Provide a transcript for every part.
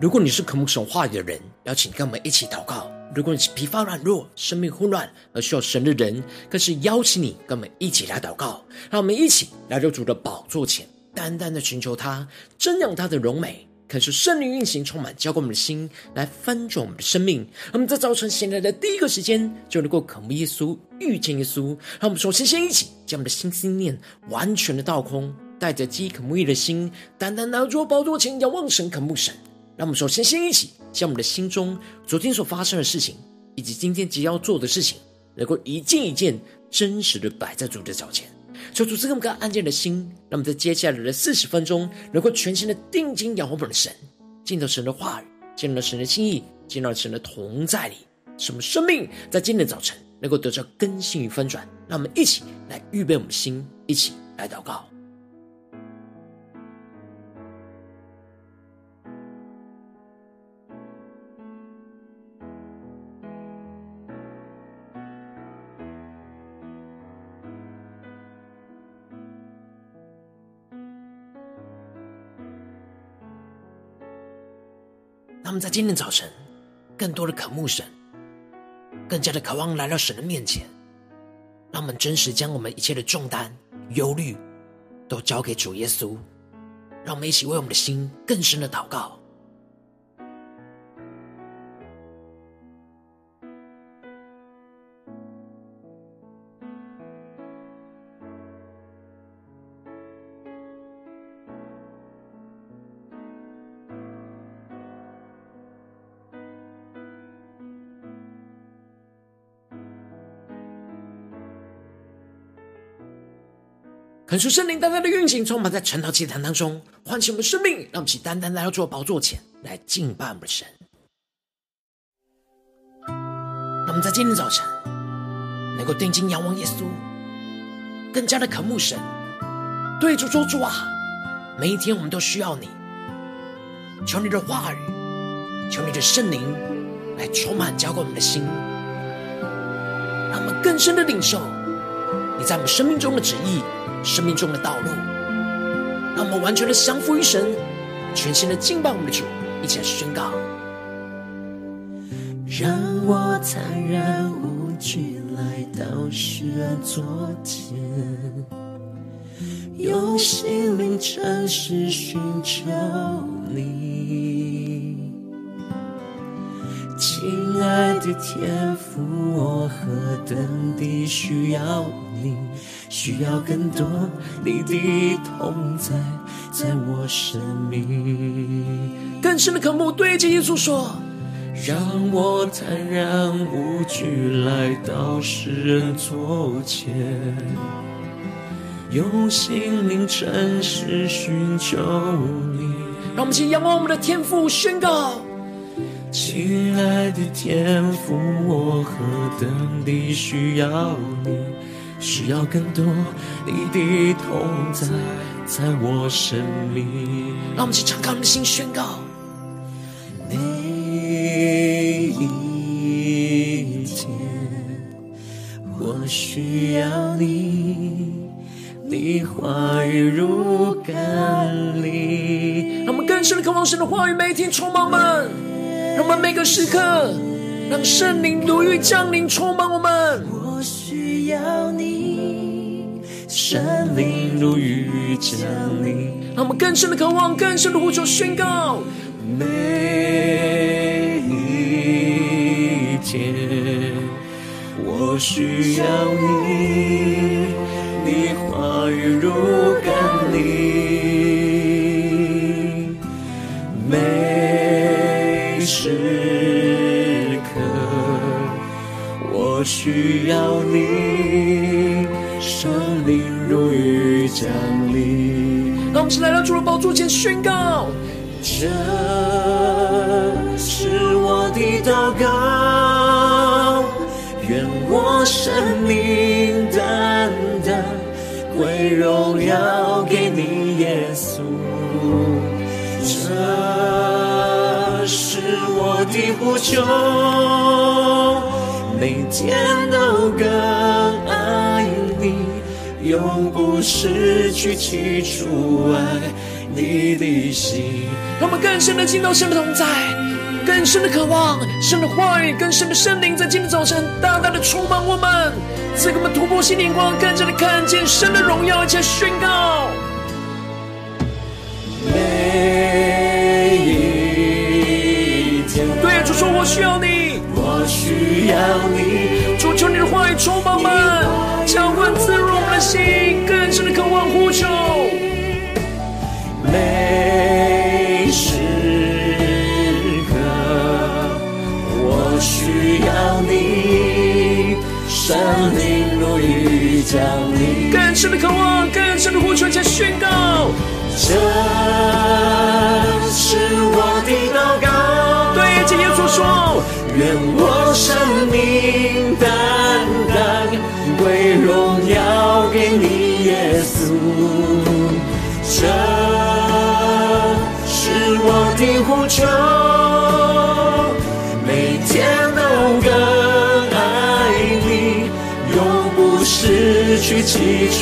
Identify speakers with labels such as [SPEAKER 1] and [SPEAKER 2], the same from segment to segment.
[SPEAKER 1] 如果你是渴慕神话语的人，邀请跟我们一起祷告；如果你是疲乏软弱、生命混乱而需要神的人，更是邀请你跟我们一起来祷告。让我们一起来到主的宝座前，单单的寻求他，瞻仰他的荣美，恳求圣灵运行，充满浇灌我们的心，来翻转我们的生命。让我们在早晨醒来的第一个时间，就能够渴慕耶稣、遇见耶稣。让我们首先先一起将我们的心思念完全的倒空，带着饥渴慕义的心，单单拿着宝座前仰望神、渴慕神。让我们首先先一起将我们的心中昨天所发生的事情，以及今天即将要做的事情，能够一件一件真实的摆在主的脚前，求主赐给我们个安静的心，让我们在接下来的四十分钟，能够全心的定睛仰望我们的神，见到神的话语，见到神的心意，见到神的同在里，使我们生命在今天的早晨能够得到更新与翻转。让我们一起来预备我们的心，一起来祷告。他们在今天早晨，更多的渴慕神，更加的渴望来到神的面前，让我们真实将我们一切的重担、忧虑，都交给主耶稣。让我们一起为我们的心更深的祷告。恳求圣灵单单的运行，充满在晨祷祭坛当中，唤醒我们生命，让我们起单单来到主的宝座前来敬拜我们的神。让我们在今天早晨能够定睛仰望耶稣，更加的渴慕神，对主说：“主啊，每一天我们都需要你，求你的话语，求你的圣灵来充满浇灌我们的心，让我们更深的领受你在我们生命中的旨意。”生命中的道路，让我们完全的降服于神，全心的敬拜我们的主，一起来宣告。
[SPEAKER 2] 让我坦然无惧来到世人座前，用心灵诚实寻求你，亲爱的天父，我何等地需要你。需要更多你的同在，在我生命。
[SPEAKER 1] 更深的渴慕，对着耶稣说：
[SPEAKER 2] 让我坦然无惧来到世人座前，用心灵诚实寻求你。
[SPEAKER 1] 让我们一起仰望我们的天父，宣告：
[SPEAKER 2] 亲爱的天父，我何等地需要你。需要更多你的同在，在我生命。
[SPEAKER 1] 让我们一起敞开我们的心，宣告：
[SPEAKER 2] 每一天，我需要你，你话语如甘霖。
[SPEAKER 1] 让我们更深的渴望神的话语，每一天充满我们。让我们每个时刻，让圣灵如雨降临，充满我
[SPEAKER 2] 们。要你，圣灵如雨降临，
[SPEAKER 1] 让我们更深的渴望，更深的呼求宣告。
[SPEAKER 2] 每一天，我需要你，你话语如甘霖，每时刻。我需要降临。
[SPEAKER 1] 让我们一起来到主的宝座前宣告：
[SPEAKER 2] 这是我的祷告，愿我生命单单归荣耀给你，耶稣。这是我的呼求。每天都更，永不失去起初爱你的心。
[SPEAKER 1] 让我们更深的进到神的同在，更深的渴望神的话语，更深的圣灵在今天早晨大大的充满我们，赐给我们突破心灵光，更加的看见神的荣耀，而且宣告。
[SPEAKER 2] 每一天，
[SPEAKER 1] 对主说：“我需要你，
[SPEAKER 2] 我需要你。”
[SPEAKER 1] 主求你的话语充满我们的心，更深的渴望呼求。
[SPEAKER 2] 每时刻，我需要你，圣灵如雨降临，
[SPEAKER 1] 更深的渴望，更深的呼求，加宣告。
[SPEAKER 2] 这是我的祷告。
[SPEAKER 1] 对，今天所说，
[SPEAKER 2] 愿我生你，耶稣。这是我的呼求，每天都更爱你，永不失去起初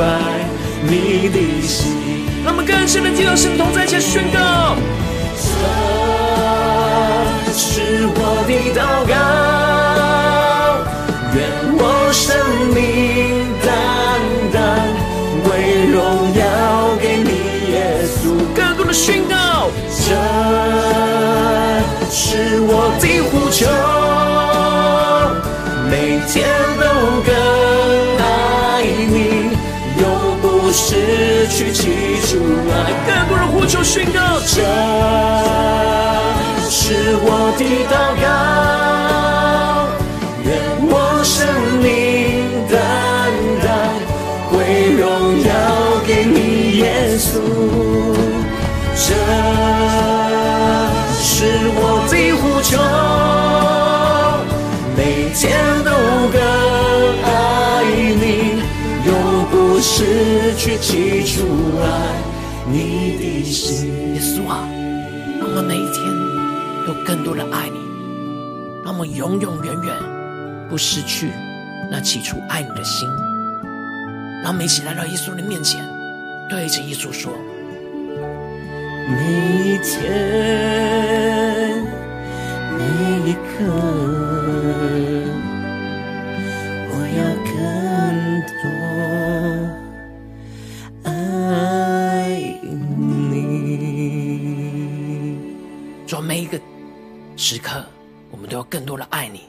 [SPEAKER 2] 爱你的心。
[SPEAKER 1] 让我们更深的听到神同在前宣告，
[SPEAKER 2] 这是我的祷告，求，每天都更爱你，永不失去记住爱。
[SPEAKER 1] 更多人呼求宣告，
[SPEAKER 2] 这是我的祷告，愿我生命单单归荣耀给你，耶稣。这失去起初爱。你的心，
[SPEAKER 1] 耶稣啊，让我们每一天都更多的爱你，让我们永永远远不失去那起初爱你的心。让我们一起来到耶稣的面前，对着耶稣说：
[SPEAKER 2] 每一天，每一刻，
[SPEAKER 1] 时刻，我们都要更多的爱你。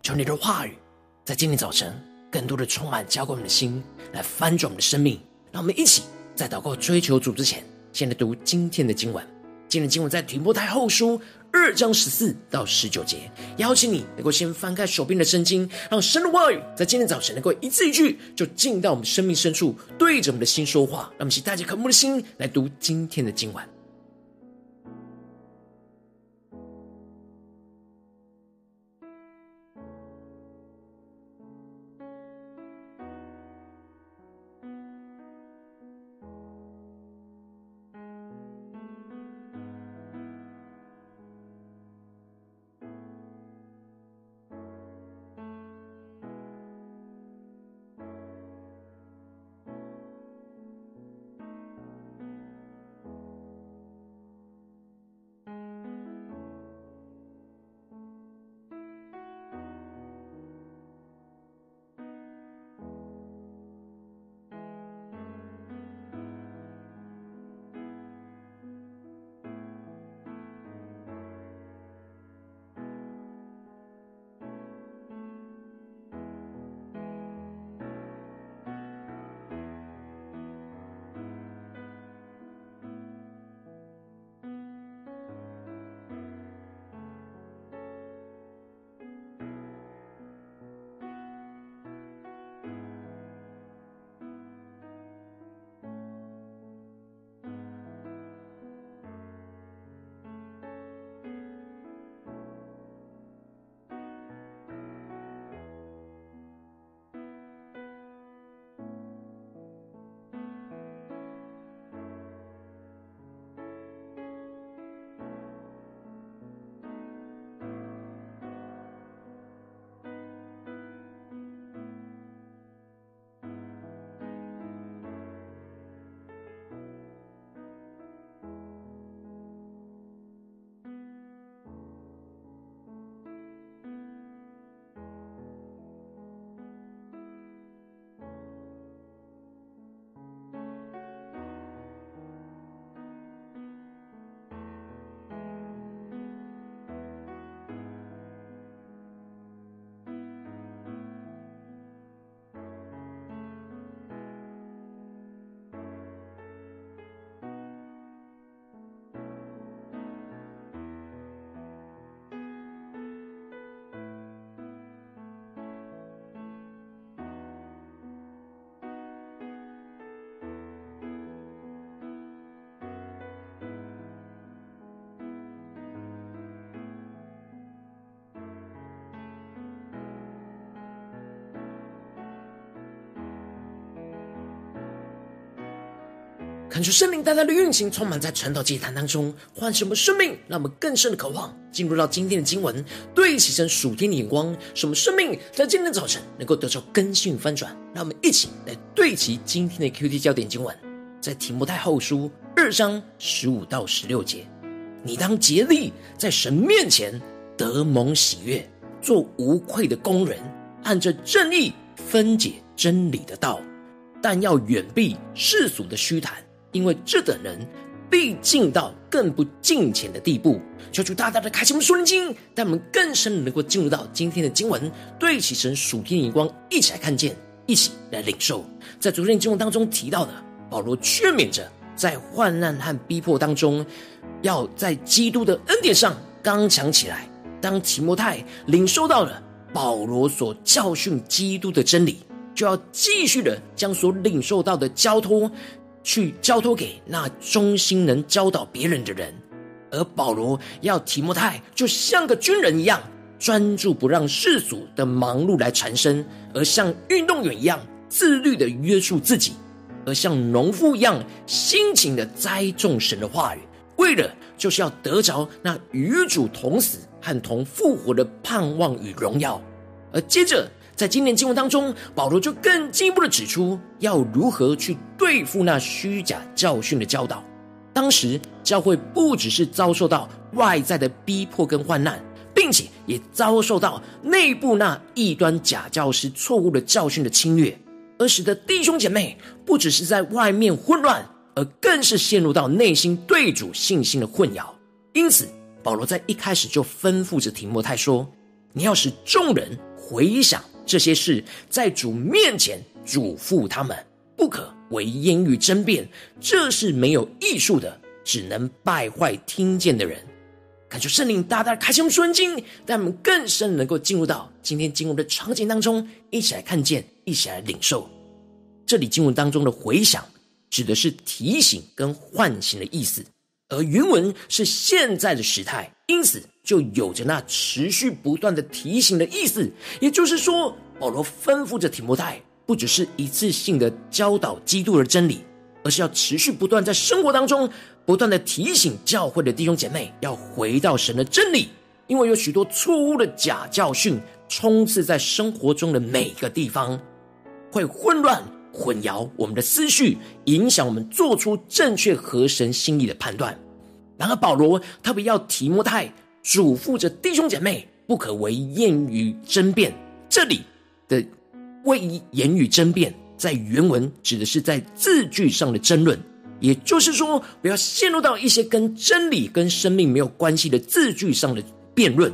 [SPEAKER 1] 求你的话语在今天早晨更多的充满，浇灌我们的心，来翻转我们的生命。让我们一起在祷告追求主之前，先来读今天的经文。今天经文在提摩太后书二章十四到十九节。邀请你能够先翻开手边的圣经，让神的话语在今天早晨能够一字一句就进到我们生命深处，对着我们的心说话。让我们一起带着渴慕的心来读今天的经文。看出圣灵大大的运行，充满在传道祭坛当中，唤醒我们生命，让我们更深的渴望进入到今天的经文，对齐神属天的眼光，使我们生命在今天早晨能够得到更新与翻转。让我们一起来对齐今天的 QT 焦点经文，在提摩太后书二章十五到十六节，你当竭力在神面前得蒙喜悦，做无愧的工人，按着正义分解真理的道，但要远避世俗的虚谈。因为这等人必进到更不敬虔的地步，求主大大的开启我们属灵经，让我们更深的能够进入到今天的经文，对齐神属天的眼光，一起来看见，一起来领受。在昨天经文当中提到的，保罗劝勉着在患难和逼迫当中，要在基督的恩典上刚强起来。当提摩太领受到了保罗所教训基督的真理，就要继续的将所领受到的交托。去交托给那忠心能教导别人的人，而保罗要提摩太就像个军人一样，专注不让世俗的忙碌来缠身，而像运动员一样自律的约束自己，而像农夫一样辛勤的栽种神的话语，为了就是要得着那与主同死和同复活的盼望与荣耀，而接着。在今年经文当中，保罗就更进一步的指出，要如何去对付那虚假教训的教导。当时教会不只是遭受到外在的逼迫跟患难，并且也遭受到内部那异端假教师错误的教训的侵略，而使得弟兄姐妹不只是在外面混乱，而更是陷入到内心对主信心的混淆。因此，保罗在一开始就吩咐着提摩太说：“你要使众人回想。”这些事在主面前嘱咐他们，不可为言语争辩，这是没有益处的，只能败坏听见的人。感谢圣灵大大开启我们属灵经，让我们更深能够进入到今天经文的场景当中，一起来看见，一起来领受。这里经文当中的回响，指的是提醒跟唤醒的意思，而原文是现在的时态，因此。就有着那持续不断的提醒的意思，也就是说，保罗吩咐着提摩太，不只是一次性的教导基督的真理，而是要持续不断在生活当中不断的提醒教会的弟兄姐妹，要回到神的真理，因为有许多错误的假教训充斥在生活中的每一个地方，会混乱混淆我们的思绪，影响我们做出正确合神心意的判断。然而，保罗特别要提摩太。嘱咐着弟兄姐妹，不可为言语争辩。这里的为言语争辩，在原文指的是在字句上的争论，也就是说，不要陷入到一些跟真理、跟生命没有关系的字句上的辩论。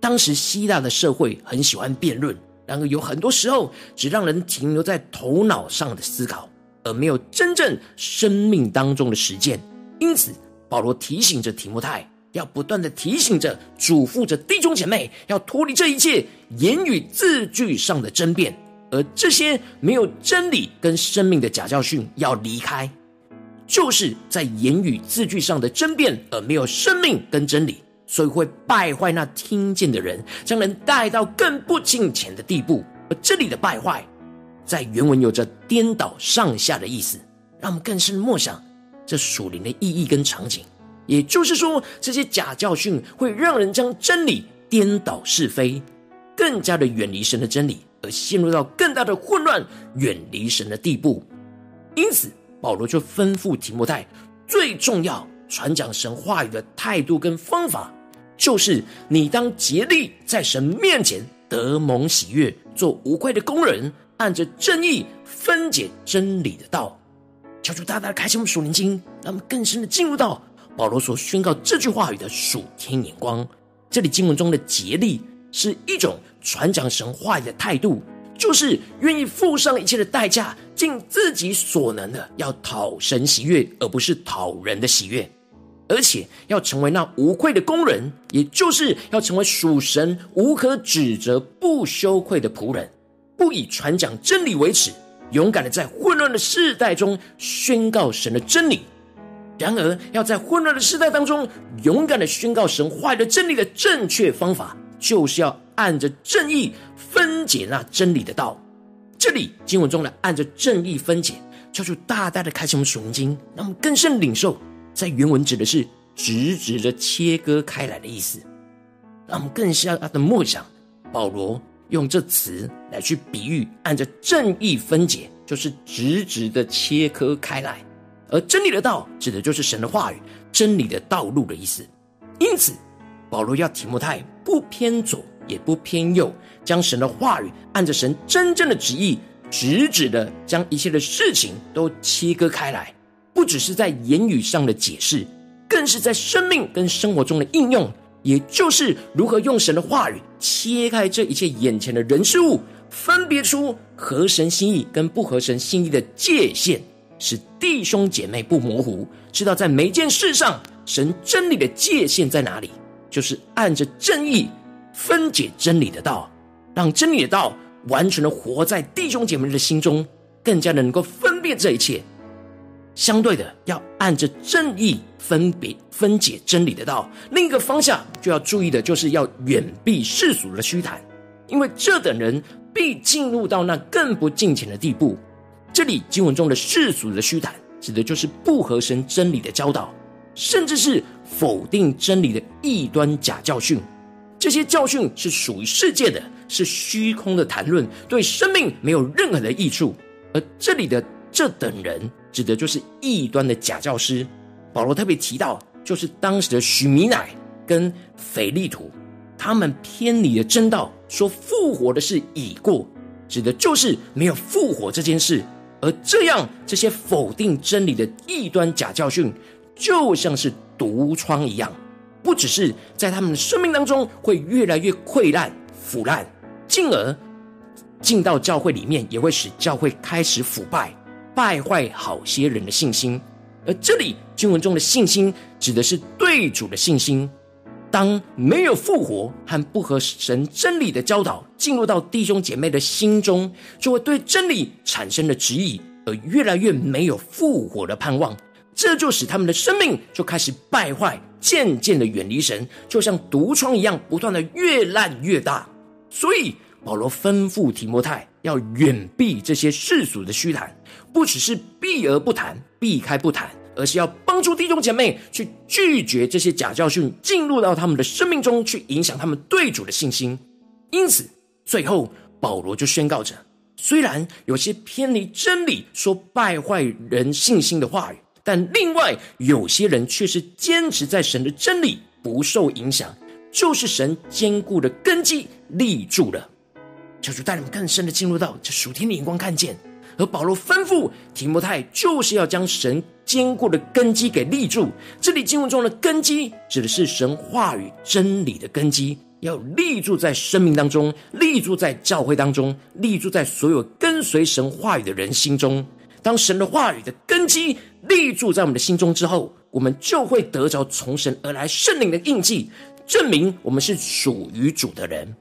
[SPEAKER 1] 当时希腊的社会很喜欢辩论，然而有很多时候只让人停留在头脑上的思考，而没有真正生命当中的实践。因此，保罗提醒着提摩太。要不断的提醒着、嘱咐着弟兄姐妹，要脱离这一切言语字句上的争辩，而这些没有真理跟生命的假教训要离开，就是在言语字句上的争辩，而没有生命跟真理，所以会败坏那听见的人，将人带到更不敬虔的地步。而这里的败坏，在原文有着颠倒上下的意思，让我们更深默想这属灵的意义跟场景。也就是说，这些假教训会让人将真理颠倒是非，更加的远离神的真理，而陷入到更大的混乱、远离神的地步。因此，保罗就吩咐提摩太，最重要传讲神话语的态度跟方法，就是你当竭力在神面前得蒙喜悦，做无愧的工人，按着正义分解真理的道。求主大大开启我们属灵经，让我们更深的进入到。保罗所宣告这句话语的属天眼光，这里经文中的竭力是一种传讲神话语的态度，就是愿意付上一切的代价，尽自己所能的要讨神喜悦，而不是讨人的喜悦，而且要成为那无愧的工人，也就是要成为属神无可指责、不羞愧的仆人，不以传讲真理为耻，勇敢的在混乱的世代中宣告神的真理。然而，要在混乱的时代当中，勇敢的宣告神话语的真理的正确方法，就是要按着正义分解那真理的道。这里经文中的“按着正义分解”，求主大大的开启我们属灵经，让我们更深领受，在原文指的是直直的切割开来的意思。让我们更加的默想，保罗用这词来去比喻，按着正义分解，就是直直的切割开来；而真理的道，指的就是神的话语，真理的道路的意思。因此，保罗要提摩太不偏左也不偏右，将神的话语按着神真正的旨意。直直的将一切的事情都切割开来，不只是在言语上的解释，更是在生命跟生活中的应用，也就是如何用神的话语切开这一切眼前的人事物，分别出合神心意跟不合神心意的界限，使弟兄姐妹不模糊，知道在每件事上神真理的界限在哪里，就是按着正义分解真理的道，让真理的道。完全的活在弟兄姐妹的心中，更加的能够分辨这一切。相对的，要按着正义分别分解真理的道。另一个方向就要注意的，就是要远避世俗的虚谈，因为这等人必进入到那更不敬虔的地步。这里经文中的世俗的虚谈，指的就是不合神真理的教导，甚至是否定真理的异端假教训。这些教训是属于世界的。是虚空的谈论，对生命没有任何的益处。而这里的这等人，指的就是异端的假教师。保罗特别提到，就是当时的许米乃跟腓利土，他们偏离了真道，说复活的事已过，指的就是没有复活这件事。而这样，这些否定真理的异端假教训，就像是毒疮一样，不只是在他们的生命当中会越来越溃烂腐烂。进而进到教会里面，也会使教会开始腐败，败坏好些人的信心。而这里经文中的信心，指的是对主的信心。当没有复活和不合神真理的教导进入到弟兄姐妹的心中，就会对真理产生了质疑，而越来越没有复活的盼望。这就使他们的生命就开始败坏，渐渐的远离神，就像毒疮一样，不断的越烂越大。所以保罗吩咐提摩太要远避这些世俗的虚谈，不只是避而不谈、避开不谈，而是要帮助弟兄姐妹去拒绝这些假教训进入到他们的生命中去，影响他们对主的信心。因此，最后保罗就宣告着：虽然有些偏离真理、说败坏人信心的话语，但另外有些人却是坚持在神的真理，不受影响。就是神坚固的根基立住了，求主带你们更深的进入到这属天的眼光看见。而保罗吩咐提摩太，就是要将神坚固的根基给立住。这里经文中的根基，指的是神话语真理的根基，要立住在生命当中，立住在教会当中，立住在所有跟随神话语的人心中。当神的话语的根基立住在我们的心中之后，我们就会得着从神而来圣灵的印记。证明我们是属于主的人。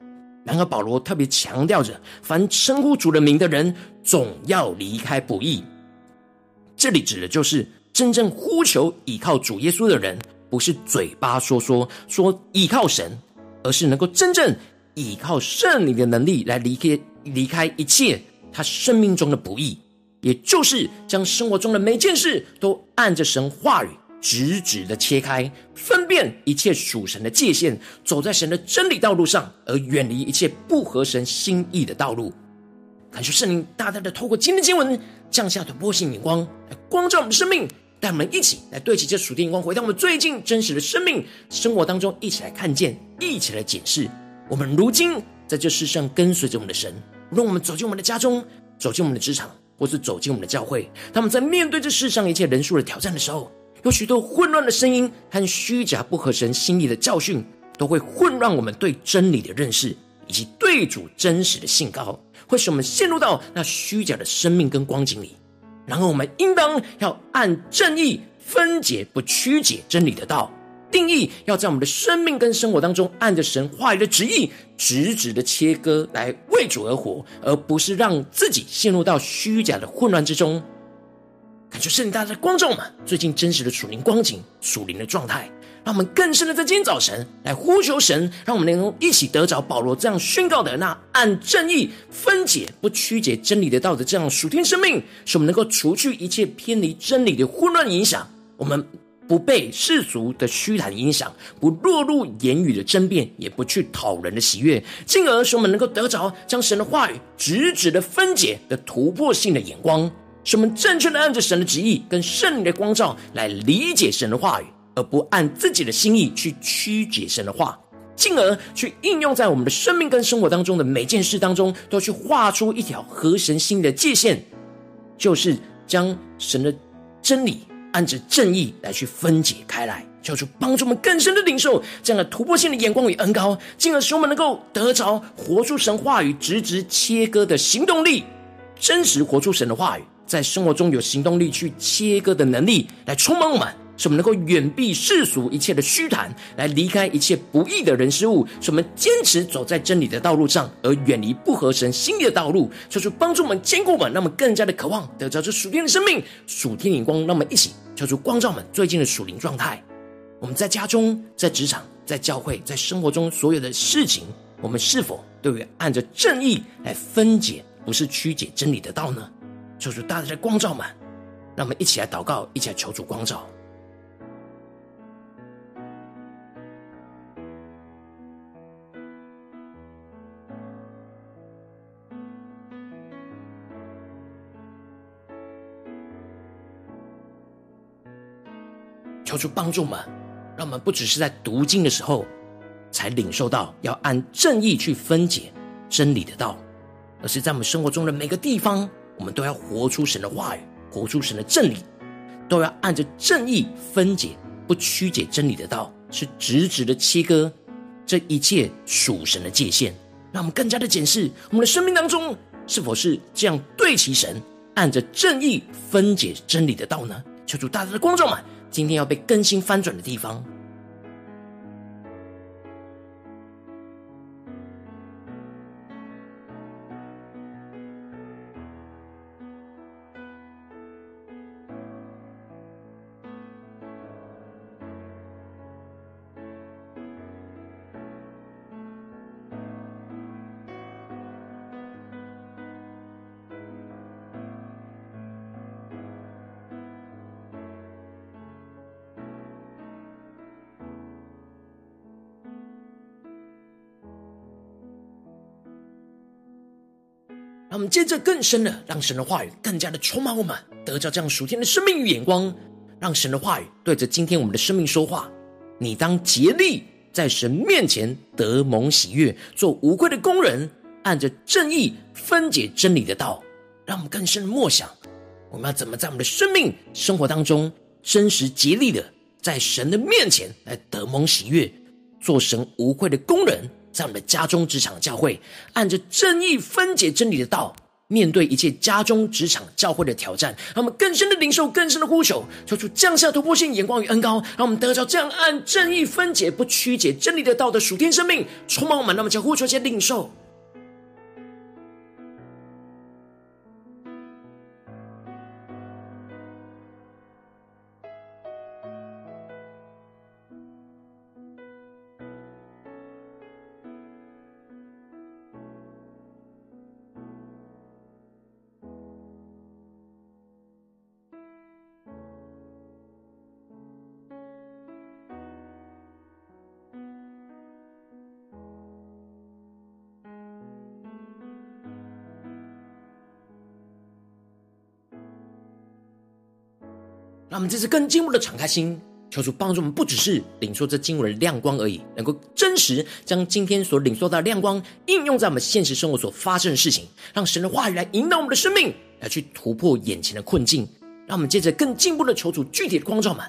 [SPEAKER 1] 然而，保罗特别强调着，凡称呼主的名的人，总要离开不义。这里指的就是真正呼求倚靠主耶稣的人，不是嘴巴说说说倚靠神，而是能够真正倚靠圣灵的能力来离开离开一切他生命中的不义，也就是将生活中的每件事都按着神话语。直直的切开，分辨一切属神的界限，走在神的真理道路上，而远离一切不合神心意的道路。感谢圣灵大大的透过今天经文降下的波形眼光，来光照我们的生命，带我们一起来对齐这属天眼光，回到我们最近真实的生命生活当中，一起来看见，一起来检视。我们如今在这世上跟随着我们的神，无论我们走进我们的家中，走进我们的职场，或是走进我们的教会，他们在面对这世上一切人数的挑战的时候。有许多混乱的声音和虚假不合神心意的教训，都会混乱我们对真理的认识，以及对主真实的信靠，会使我们陷入到那虚假的生命跟光景里。然而，我们应当要按正义分解，不曲解真理的道，定义要在我们的生命跟生活当中，按着神话语的旨意，直直的切割，来为主而活，而不是让自己陷入到虚假的混乱之中。感谢圣灵大大的光照们，最近真实的属灵光景、属灵的状态，让我们更深的在今天早晨来呼求神，让我们能够一起得着保罗这样宣告的那按正义分解不曲解真理的道的这样属天生命，使我们能够除去一切偏离真理的混乱影响，我们不被世俗的虚谈影响，不落入言语的争辩，也不去讨人的喜悦，进而使我们能够得着将神的话语直直的分解的突破性的眼光。使我们正确的按着神的旨意跟圣灵的光照来理解神的话语，而不按自己的心意去曲解神的话，进而去应用在我们的生命跟生活当中的每件事当中，都去画出一条合神心的界限，就是将神的真理按着正义来去分解开来，求主帮助我们更深的领受这样的突破性的眼光与恩膏，进而使我们能够得着活出神话语直直切割的行动力，真实活出神的话语。在生活中有行动力去切割的能力，来充满我们，使我们能够远避世俗一切的虚谈，来离开一切不义的人事物，使我们坚持走在真理的道路上，而远离不合神心意的道路。求主帮助我们坚固我们，让我们更加的渴望得着这属天的生命、属天的光。让我们一起求主光照我们最近的属灵状态。我们在家中、在职场、在教会、在生活中所有的事情，我们是否都有按着正义来分解，不是曲解真理的道呢？求主大大的光照们，让我们一起来祷告，一起来求主光照。求主帮助们，让我们不只是在读经的时候才领受到要按正义去分解真理的道，而是在我们生活中的每个地方。我们都要活出神的话语，活出神的真理，都要按着正义分解，不曲解真理的道，是直直的切割这一切属神的界限，让我们更加的检视我们的生命当中是否是这样对齐神，按着正义分解真理的道呢？求主大大的光照们，今天要被更新翻转的地方。接着更深的，让神的话语更加的充满我们，得着这样属天的生命与眼光，让神的话语对着今天我们的生命说话。你当竭力在神面前得蒙喜悦，做无愧的工人，按着正义分解真理的道。让我们更深的默想，我们要怎么在我们的生命生活当中，真实竭力的在神的面前来得蒙喜悦，做神无愧的工人。在我们的家中、职场、教会，按着正义分解真理的道，面对一切家中、职场、教会的挑战，让我们更深的领受、更深的呼求，求主降下突破性眼光与恩高，让我们得着这样按正义分解、不曲解真理的道的属天生命，充满我们。那么，将呼求先领受。让我们这次更进一步的敞开心，求主帮助我们，不只是领受这经文的亮光而已，能够真实将今天所领受到的亮光应用在我们现实生活所发生的事情，让神的话语来引导我们的生命，来去突破眼前的困境。让我们接着更进一步的求主具体的光照们。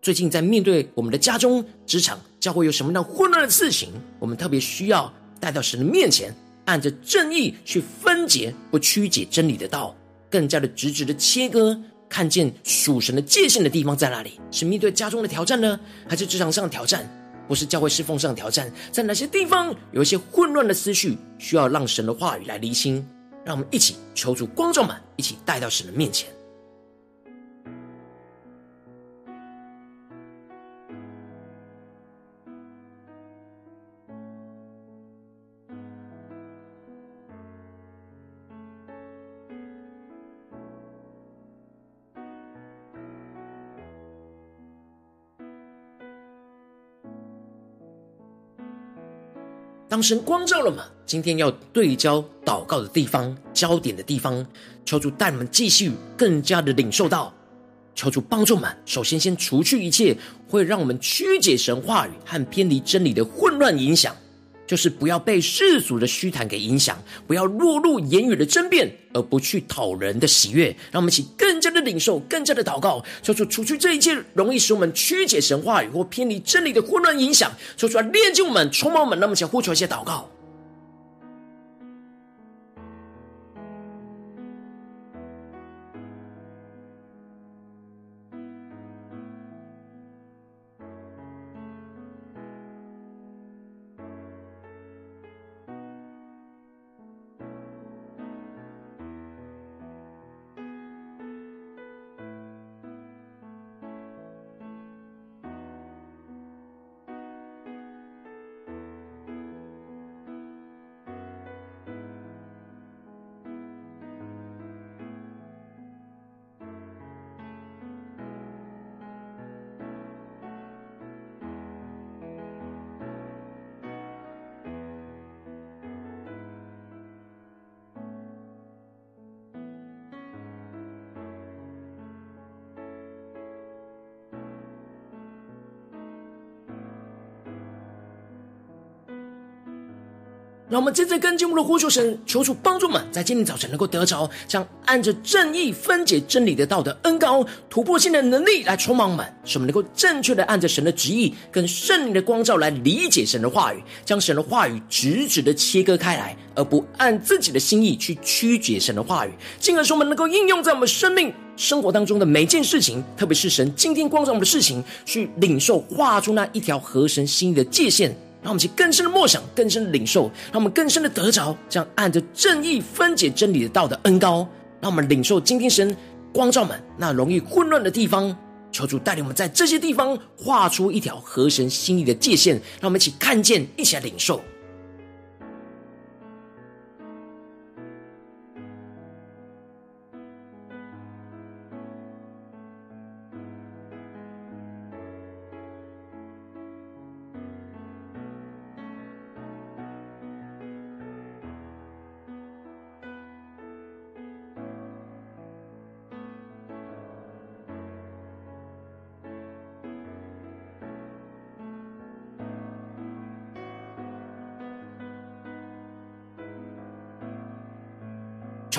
[SPEAKER 1] 最近在面对我们的家中、职场、教会有什么样混乱的事情，我们特别需要带到神的面前，按着正义去分解，不曲解真理的道，更加的直直的切割。看见属神的界限的地方在哪里？是面对家中的挑战呢，还是职场上的挑战，或是教会侍奉上的挑战？在哪些地方有一些混乱的思绪，需要让神的话语来厘清？让我们一起求助光照们，一起带到神的面前。当神光照了吗，今天要对焦祷告的地方、焦点的地方，求主带我们继续更加的领受到，求主帮助我们。首先，先除去一切会让我们曲解神话语和偏离真理的混乱影响。就是不要被世俗的虚谈给影响，不要落入言语的争辩，而不去讨人的喜悦。让我们一起更加的领受，更加的祷告，求主除去这一切容易使我们曲解神话语或偏离真理的混乱影响，求主来炼净我们，充满我们。让我们一起呼求一些祷告。让我们接着跟进我们的呼求神，求主帮助我们，在今天早晨能够得着，将按着正义分解真理的道德恩膏，突破性的能力来充满我们，使我们能够正确的按着神的旨意跟圣灵的光照来理解神的话语，将神的话语直直的切割开来，而不按自己的心意去曲解神的话语，进而使我们能够应用在我们生命生活当中的每件事情，特别是神今天光照我们的事情，去领受画出那一条合神心意的界限。让我们一起更深的默想，更深的领受，让我们更深的得着，这样按着正义分解真理的道的恩高，让我们领受今天神光照们那容易混乱的地方，求主带领我们在这些地方画出一条合神心意的界限，让我们一起看见，一起来领受。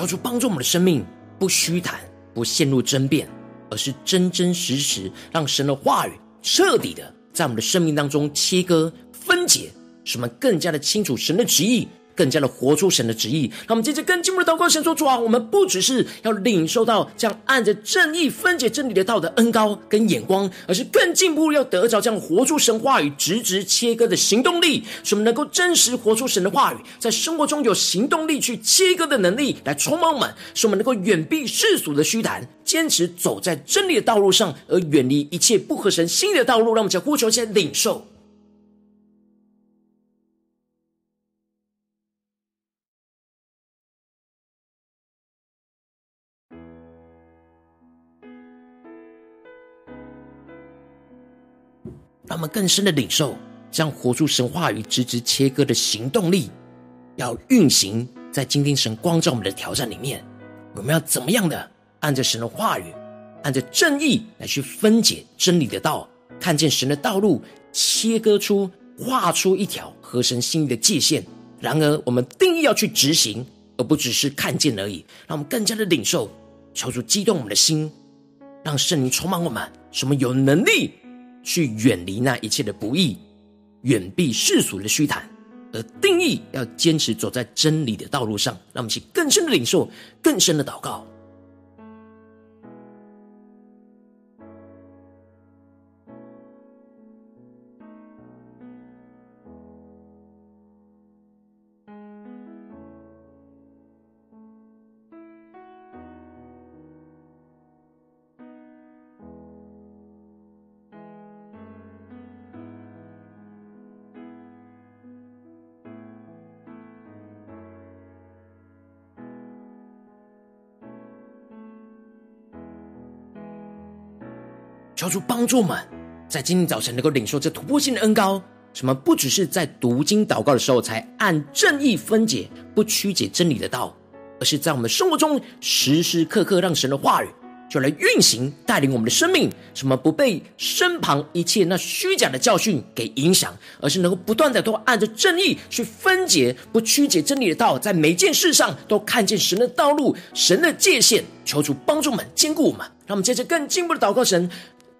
[SPEAKER 1] 求主帮助我们的生命，不虚谈，不陷入争辩，而是真真实实让神的话语彻底的在我们的生命当中切割、分解，使我们更加的清楚神的旨意。更加的活出神的旨意，那我们接着跟进我们的祷告，神说主啊，我们不只是要领受到这样按着正义分解真理的道的恩膏跟眼光，而是更进一步要得着这样活出神话语直直切割的行动力，使我们能够真实活出神的话语，在生活中有行动力去切割的能力来充满我们，使我们能够远避世俗的虚谈，坚持走在真理的道路上，而远离一切不合神心意的道路。让我们再呼求，先领受。我们更深的领受，将活出神话语直直切割的行动力，要运行在今天神光照我们的挑战里面。我们要怎么样的按着神的话语，按着正义来去分解真理的道，看见神的道路，切割出、画出一条合神心意的界限。然而，我们定义要去执行，而不只是看见而已。让我们更加的领受，求主激动我们的心，让圣灵充满我们，使我们有能力。去远离那一切的不义，远避世俗的虚谈，而定义要坚持走在真理的道路上。让我们去更深的领受，更深的祷告。求主帮助我们，在今天早晨能够领受这突破性的恩膏，什么不只是在读经祷告的时候才按正义分解，不曲解真理的道，而是在我们生活中时时刻刻让神的话语就来运行带领我们的生命。什么不被身旁一切那虚假的教训给影响，而是能够不断的都按着正义去分解，不曲解真理的道，在每件事上都看见神的道路、神的界限，求主帮助我们、坚固我们。让我们接着更进一步的祷告，神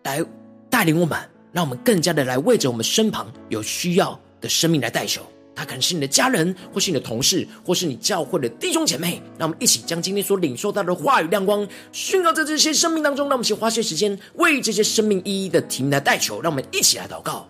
[SPEAKER 1] 来带领我们。让我们更加的来为着我们身旁有需要的生命来代求，他可能是你的家人，或是你的同事，或是你教会的弟兄姐妹。让我们一起将今天所领受到的话语亮光宣告在这些生命当中。让我们一起花些时间为这些生命一一的提名来代求。让我们一起来祷告。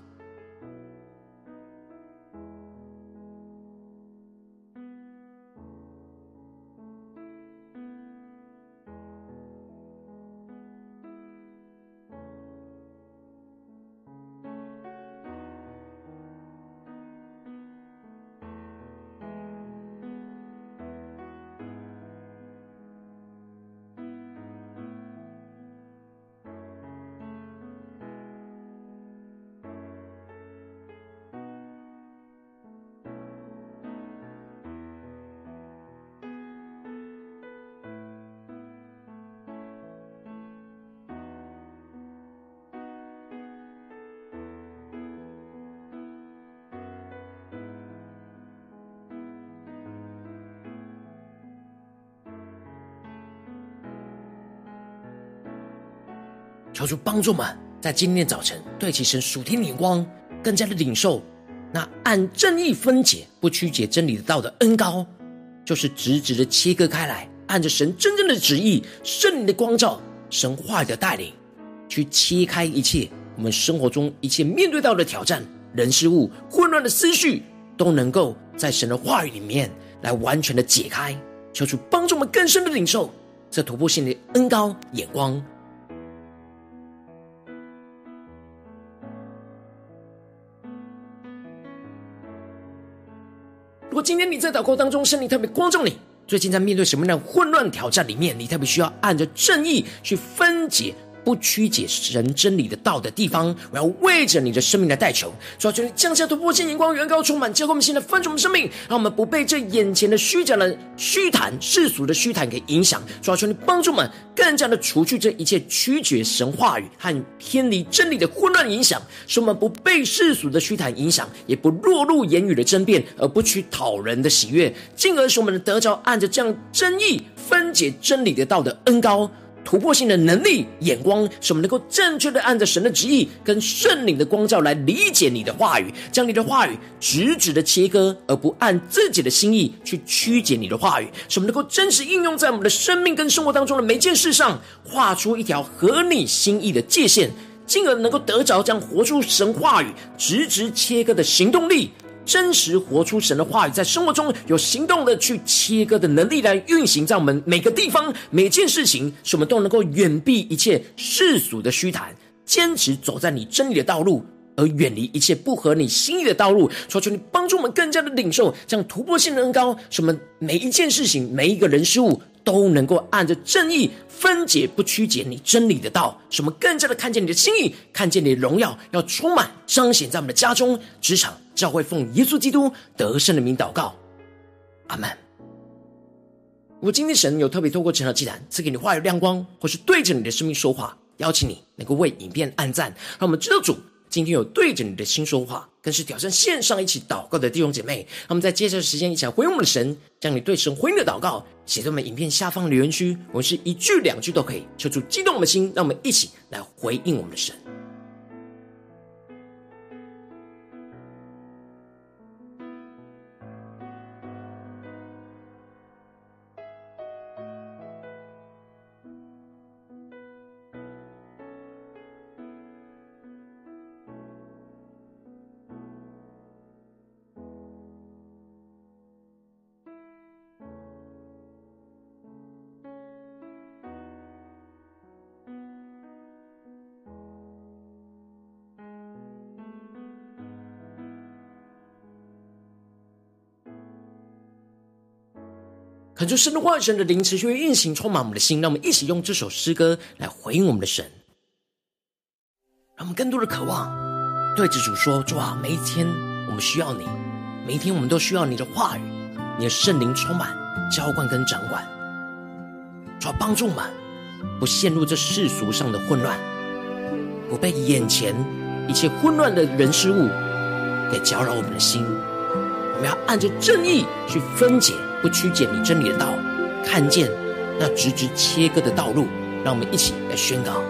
[SPEAKER 1] 求主帮助们，在今天早晨对其神属天的眼光，更加的领受那按正义分解、不曲解真理的道的恩膏，就是直直的切割开来，按着神真正的旨意、圣灵的光照、神话语的带领，去切开一切我们生活中一切面对到的挑战、人事物、混乱的思绪，都能够在神的话语里面来完全的解开。求主帮助我们更深的领受这突破性的恩膏眼光。今天你在祷告当中，圣灵特别光照你，最近在面对什么样的混乱挑战里面，你特别需要按着正义去分解。不曲解神真理的道的地方，我要为着你的生命来代求，主要求你降下突破性眼光，远高充满，教灌我们现在翻转的生命，让我们不被这眼前的虚假的虚谈、世俗的虚谈给影响。主要求你帮助我们，更加的除去这一切曲解神话语和偏离真理的混乱影响，使我们不被世俗的虚谈影响，也不落入言语的争辩，而不取讨人的喜悦，进而使我们的得着按着这样真义分解真理的道的恩膏。突破性的能力、眼光，使我们能够正确的按着神的旨意跟圣灵的光照来理解你的话语，将你的话语直直的切割，而不按自己的心意去曲解你的话语，使我们能够真实应用在我们的生命跟生活当中的每件事上，画出一条合你心意的界限，进而能够得着这样活出神话语直直切割的行动力。真实活出神的话语，在生活中有行动的去切割的能力来运行在我们每个地方、每件事情，使我们都能够远避一切世俗的虚谈，坚持走在你真理的道路，而远离一切不合你心意的道路。求求你帮助我们更加的领受这样突破性的恩膏，使我们每一件事情、每一个人事物都能够按着正义。分解不曲解你真理的道，使我们更加的看见你的心意，看见你的荣耀，要充满彰显在我们的家中、职场、教会，奉耶稣基督得胜的名祷告，阿门。如果今天神有特别透过晨祷祭坛赐给你话语亮光，或是对着你的生命说话，邀请你能够为影片按赞，让我们知道主。今天有对着你的心说话，更是挑战线上一起祷告的弟兄姐妹。那么在接下来的时间，一起来回应我们的神，将你对神回应的祷告写在我们影片下方留言区。我们是一句两句都可以，求主激动我们的心，让我们一起来回应我们的神。恳求神的话语、神的灵持续运行，充满我们的心。让我们一起用这首诗歌来回应我们的神，让我们更多的渴望对着主说：“主啊，每一天我们需要你，每一天我们都需要你的话语，你的圣灵充满、浇灌跟掌管。主啊，帮助我们不陷入这世俗上的混乱，不被眼前一切混乱的人事物给搅扰我们的心。我们要按着正义去分解，不曲解你真理的道，看见那直直切割的道路。让我们一起来宣告。”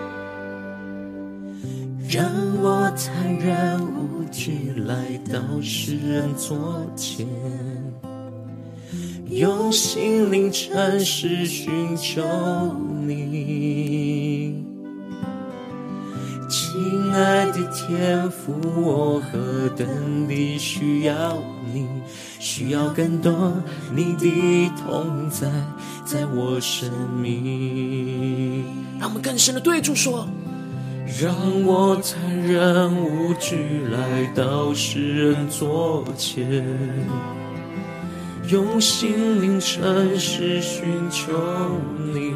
[SPEAKER 2] 让我坦然无惧来到世人座前，用心灵诚实寻求你。亲爱的天父，我何等地需要你，需要更多你的同在，在我生命。
[SPEAKER 1] 让我们更深的对主说。
[SPEAKER 2] 让我坦然无惧来到世人座前，用心灵诚实寻求你。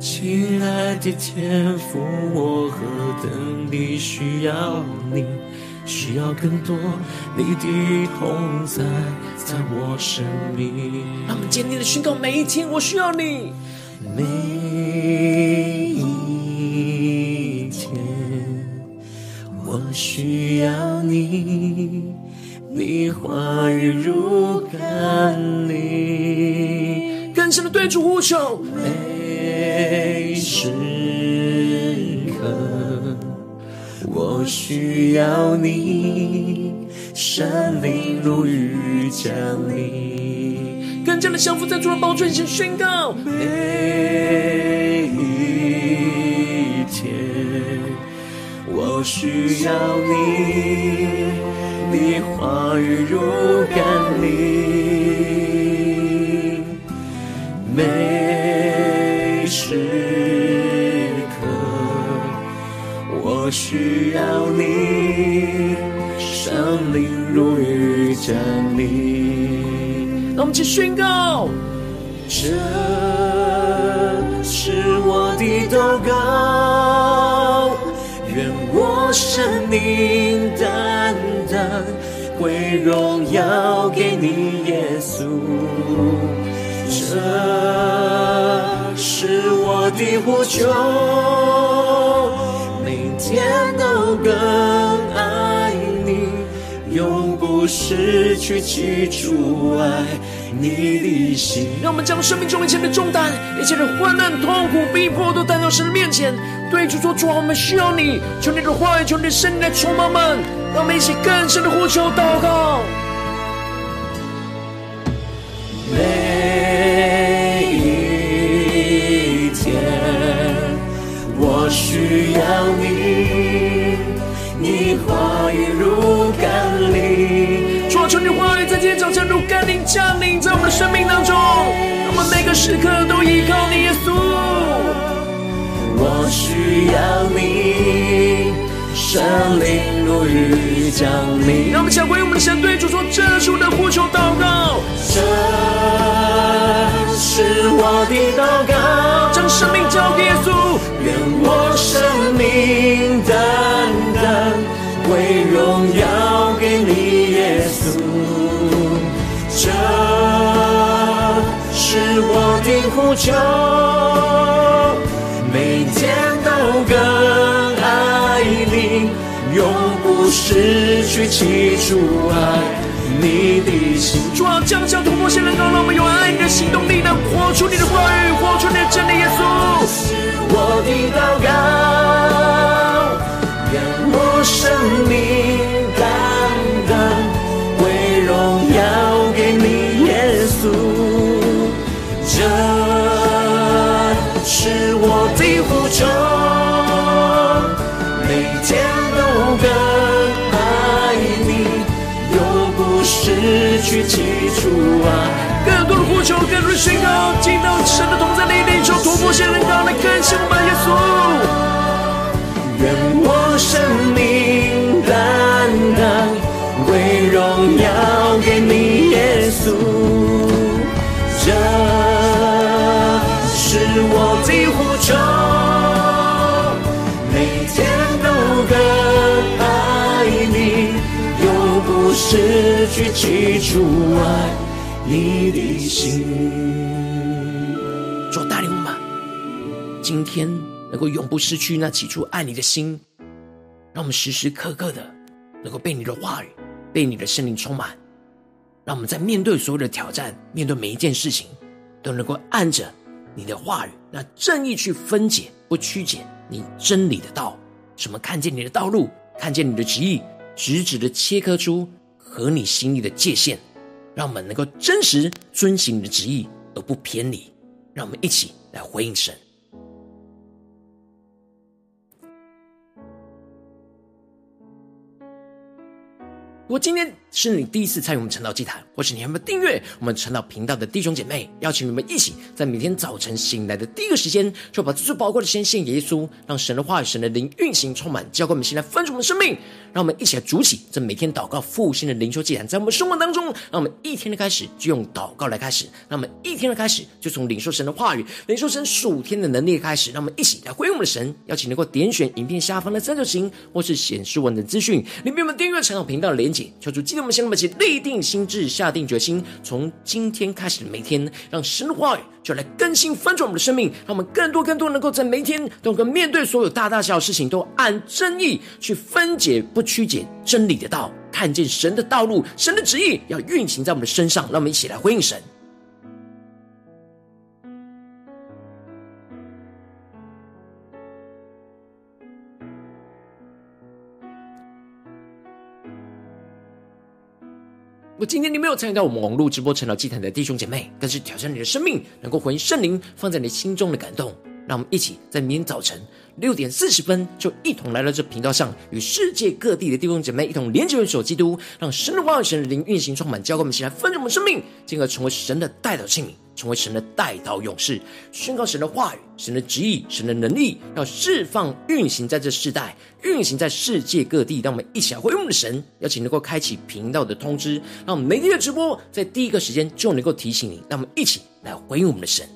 [SPEAKER 2] 亲爱的天父，我何等地需要你，需要更多你的同在，在我生命。
[SPEAKER 1] 让我们坚定的宣告：每一天，我需要你。
[SPEAKER 2] 每一天，我需要你，你话语如甘霖，
[SPEAKER 1] 更深的对主呼求。
[SPEAKER 2] 每时我需要你，生命如雨降临。
[SPEAKER 1] 更加的降服在主的宝座前宣告。
[SPEAKER 2] 每一天，我需要你，你话语如甘霖。我需要你，生命如雨降临。
[SPEAKER 1] 那我们去宣告，
[SPEAKER 2] 这是我的祷告，愿我生命单单归荣耀给你，耶稣。这是我的呼求，天都更爱你。永不失去记住爱你的心。
[SPEAKER 1] 让我们将生命中一切的重担、一切的患难、痛苦、逼迫，都带到神的面前，对主说：“主啊，我们需要你，求你的话语，求你的圣灵来充满们。”让我们一起更深的呼求祷告。
[SPEAKER 2] 需要你，你话语如甘霖。主啊。
[SPEAKER 1] 求你话语在今天早晨如甘霖降临在我们的生命当中，让我们每个时刻都依靠你，耶稣。
[SPEAKER 2] 我需要你，圣灵如雨降临。
[SPEAKER 1] 让我们想回应我们的神，对主说：这是我的呼求祷告，
[SPEAKER 2] 这是我的祷告，
[SPEAKER 1] 将生命交给耶
[SPEAKER 2] 稣，呼求，每天都更爱你，永不失去记住爱你的心。
[SPEAKER 1] 主啊，将将突破性能够让我们有爱的行动力，能活出你的话语，活出你的真理，耶
[SPEAKER 2] 稣。是我的祷告，让我生命去记住爱。
[SPEAKER 1] 更多的呼求，更多的宣告，进到神的同在里，领受突破先能高来更新我们耶
[SPEAKER 2] 稣。失去起初爱你的心。
[SPEAKER 1] 主带领我们，今天能够永不失去那起初爱你的心，让我们时时刻刻的能够被你的话语、被你的圣灵充满，让我们在面对所有的挑战、面对每一件事情，都能够按着你的话语，那正义去分解，不曲解你真理的道。什么？看见你的道路，看见你的旨意，直直的切割出合你心里的界限，让我们能够真实遵行你的旨意，而不偏离。让我们一起来回应神。我今天是你第一次参与我们晨祷祭坛，或是你还没有订阅我们晨祷频道的弟兄姐妹，邀请你们一起在每天早晨醒来的第一个时间，就把最宝贵的先献给耶稣，让神的话语、神的灵运行充满，交给我们现在分盛我们的生命。让我们一起来筑起这每天祷告复兴的灵修祭坛，在我们生活当中，让我们一天的开始就用祷告来开始，让我们一天的开始就从领受神的话语、领受神属天的能力开始。让我们一起来回应我们的神，邀请能够点选影片下方的三角形，或是显示文的资讯，里面我们订阅晨祷频道的连结，求主记得我们先让我们一起立定心智，下定决心，从今天开始的每天，让神的话语就来更新翻转我们的生命，让我们更多更多能够在每一天都能够面对所有大大小小事情，都按真意去分解不曲解真理的道，看见神的道路，神的旨意要运行在我们的身上，让我们一起来回应神。今天你没有参与到我们网络直播晨祷祭坛的弟兄姐妹，更是挑战你的生命，能够回应圣灵放在你心中的感动。让我们一起在明天早晨六点四十分，就一同来到这频道上，与世界各地的弟兄姐妹一同联结、联手基督，让神的话语、神的灵运行充满，交给我们起来分盛我们生命，进而成为神的代表器皿，成为神的代祷勇士，宣告神的话语、神的旨意、神的能力，要释放运行在这世代，运行在世界各地。让我们一起来回应我们的神，邀请能够开启频道的通知，让我们每天的直播在第一个时间就能够提醒你。让我们一起来回应我们的神。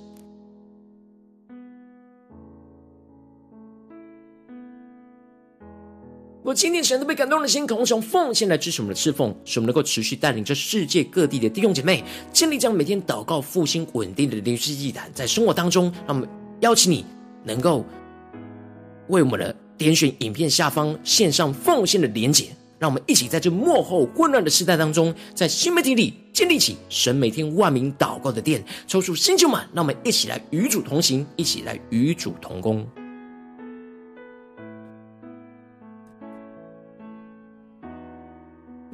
[SPEAKER 1] 我今天神都被感动的心，渴望从奉献来支持我们的侍奉，使我们能够持续带领着世界各地的弟兄姐妹，建立这样每天祷告复兴稳定的灵修祭坛，在生活当中，让我们邀请你能够为我们的点选影片下方线上奉献的连结，让我们一起在这幕后混乱的时代当中，在新媒体里建立起神每天万名祷告的殿，抽出新旧满，让我们一起来与主同行，一起来与主同工。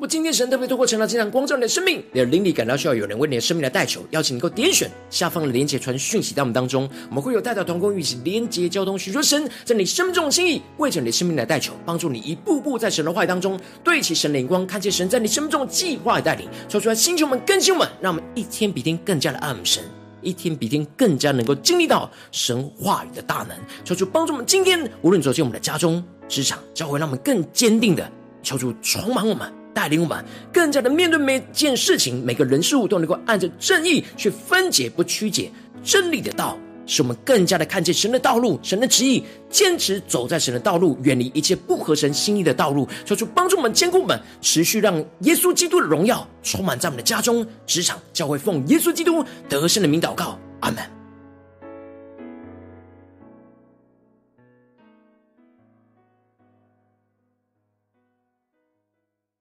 [SPEAKER 1] 今天神特别透过晨祷祭坛光照你的生命，你的灵里感到需要有人为你的生命来代求，邀请你够点选下方的连结传讯息到我们当中，我们会有代祷同工与其连结交通，寻求神在你生命中的心意，为着你的生命来代求，帮助你一步步在神的话语当中对齐神的眼光，看见神在你生命中的计划与带领，说出来星球们更新我们，让我们一天比天更加的爱慕神，一天比一天更加能够经历到神话语的大能，求主帮助我们今天无论走进我们的家中、职场、教会，让我们更坚定的求主充满我们。带领我们更加的面对每件事情，每个人事物都能够按着正义去分解，不曲解真理的道，使我们更加的看见神的道路、神的旨意，坚持走在神的道路，远离一切不合神心意的道路。求主帮助我们，坚固我们，持续让耶稣基督的荣耀充满在我们的家中、职场、教会，奉耶稣基督得胜的名祷告，阿门。